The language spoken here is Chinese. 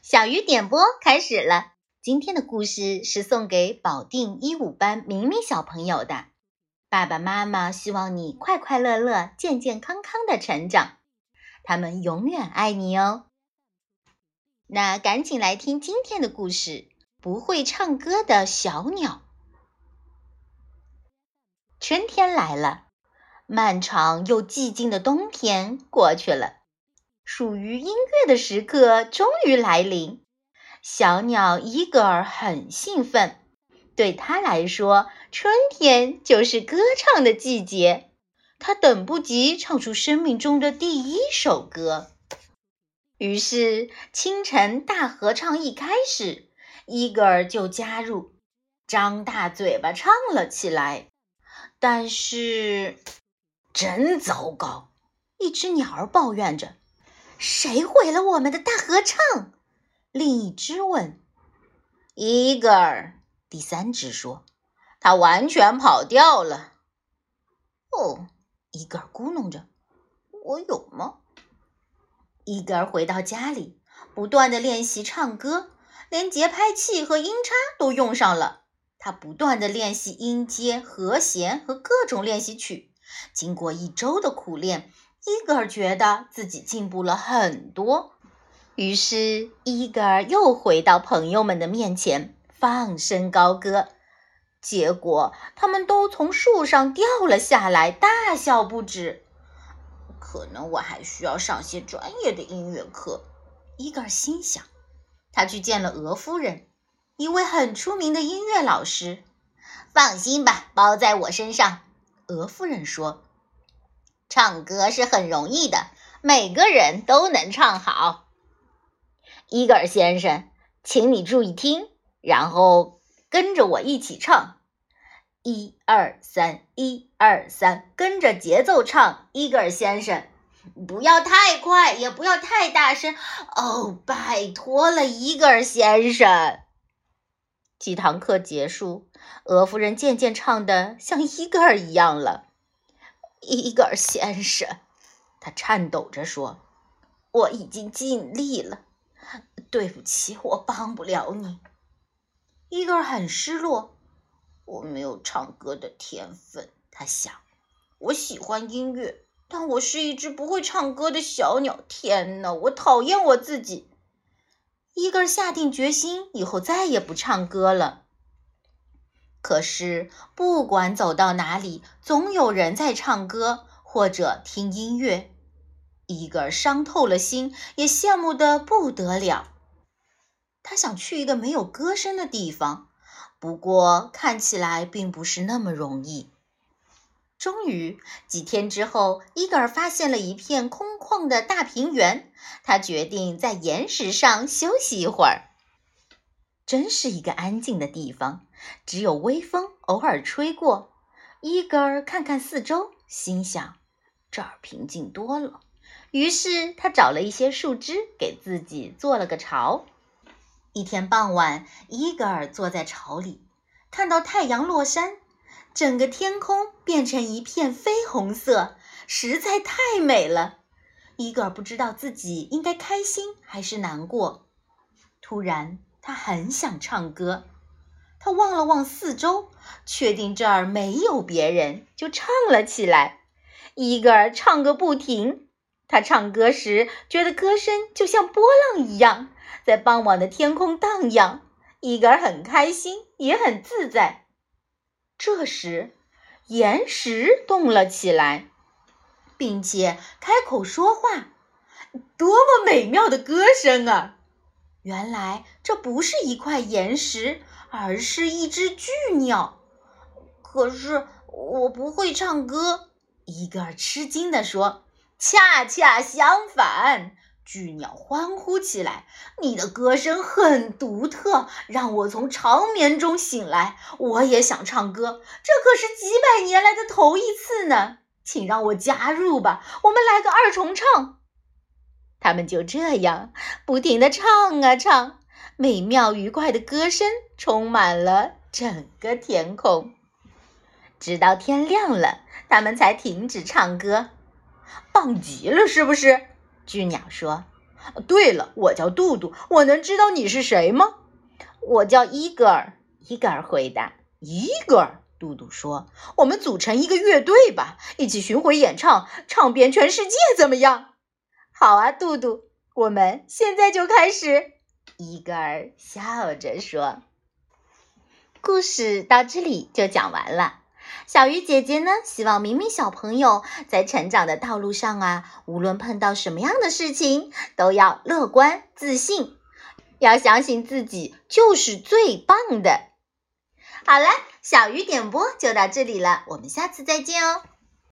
小鱼点播开始了。今天的故事是送给保定一五班明明小朋友的。爸爸妈妈希望你快快乐乐、健健康康的成长，他们永远爱你哦。那赶紧来听今天的故事：不会唱歌的小鸟。春天来了，漫长又寂静的冬天过去了。属于音乐的时刻终于来临，小鸟伊格尔很兴奋。对他来说，春天就是歌唱的季节。他等不及唱出生命中的第一首歌。于是，清晨大合唱一开始，伊格尔就加入，张大嘴巴唱了起来。但是，真糟糕！一只鸟儿抱怨着。谁毁了我们的大合唱？另一只问。伊格尔，第三只说：“他完全跑掉了。”哦，伊格尔咕哝着：“我有吗？”伊格尔回到家里，不断的练习唱歌，连节拍器和音叉都用上了。他不断的练习音阶、和弦和各种练习曲。经过一周的苦练。伊格尔觉得自己进步了很多，于是伊格尔又回到朋友们的面前，放声高歌。结果他们都从树上掉了下来，大笑不止。可能我还需要上些专业的音乐课，伊格尔心想。他去见了俄夫人，一位很出名的音乐老师。放心吧，包在我身上。俄夫人说。唱歌是很容易的，每个人都能唱好。伊格尔先生，请你注意听，然后跟着我一起唱：一二三，一二三，跟着节奏唱。伊格尔先生，不要太快，也不要太大声。哦，拜托了，伊格尔先生。几堂课结束，俄夫人渐渐唱的像伊格尔一样了。伊格尔先生，他颤抖着说：“我已经尽力了，对不起，我帮不了你。”伊格尔很失落。我没有唱歌的天分，他想。我喜欢音乐，但我是一只不会唱歌的小鸟。天哪，我讨厌我自己。伊格尔下定决心，以后再也不唱歌了。可是，不管走到哪里，总有人在唱歌或者听音乐。伊格尔伤透了心，也羡慕得不得了。他想去一个没有歌声的地方，不过看起来并不是那么容易。终于，几天之后，伊格尔发现了一片空旷的大平原。他决定在岩石上休息一会儿。真是一个安静的地方，只有微风偶尔吹过。伊格尔看看四周，心想：这儿平静多了。于是他找了一些树枝，给自己做了个巢。一天傍晚，伊格尔坐在巢里，看到太阳落山，整个天空变成一片绯红色，实在太美了。伊格尔不知道自己应该开心还是难过。突然，他很想唱歌，他望了望四周，确定这儿没有别人，就唱了起来。伊格尔唱个不停。他唱歌时，觉得歌声就像波浪一样，在傍晚的天空荡漾。伊格尔很开心，也很自在。这时，岩石动了起来，并且开口说话。多么美妙的歌声啊！原来这不是一块岩石，而是一只巨鸟。可是我不会唱歌，伊格尔吃惊地说：“恰恰相反！”巨鸟欢呼起来：“你的歌声很独特，让我从长眠中醒来。我也想唱歌，这可是几百年来的头一次呢。请让我加入吧，我们来个二重唱。”他们就这样不停地唱啊唱，美妙愉快的歌声充满了整个天空。直到天亮了，他们才停止唱歌。棒极了，是不是？巨鸟说：“对了，我叫杜杜，我能知道你是谁吗？我叫伊格尔。伊格尔回答。伊格尔，杜杜说：“我们组成一个乐队吧，一起巡回演唱，唱遍全世界，怎么样？”好啊，杜杜，我们现在就开始。伊格尔笑着说：“故事到这里就讲完了。小鱼姐姐呢，希望明明小朋友在成长的道路上啊，无论碰到什么样的事情，都要乐观自信，要相信自己就是最棒的。”好了，小鱼点播就到这里了，我们下次再见哦。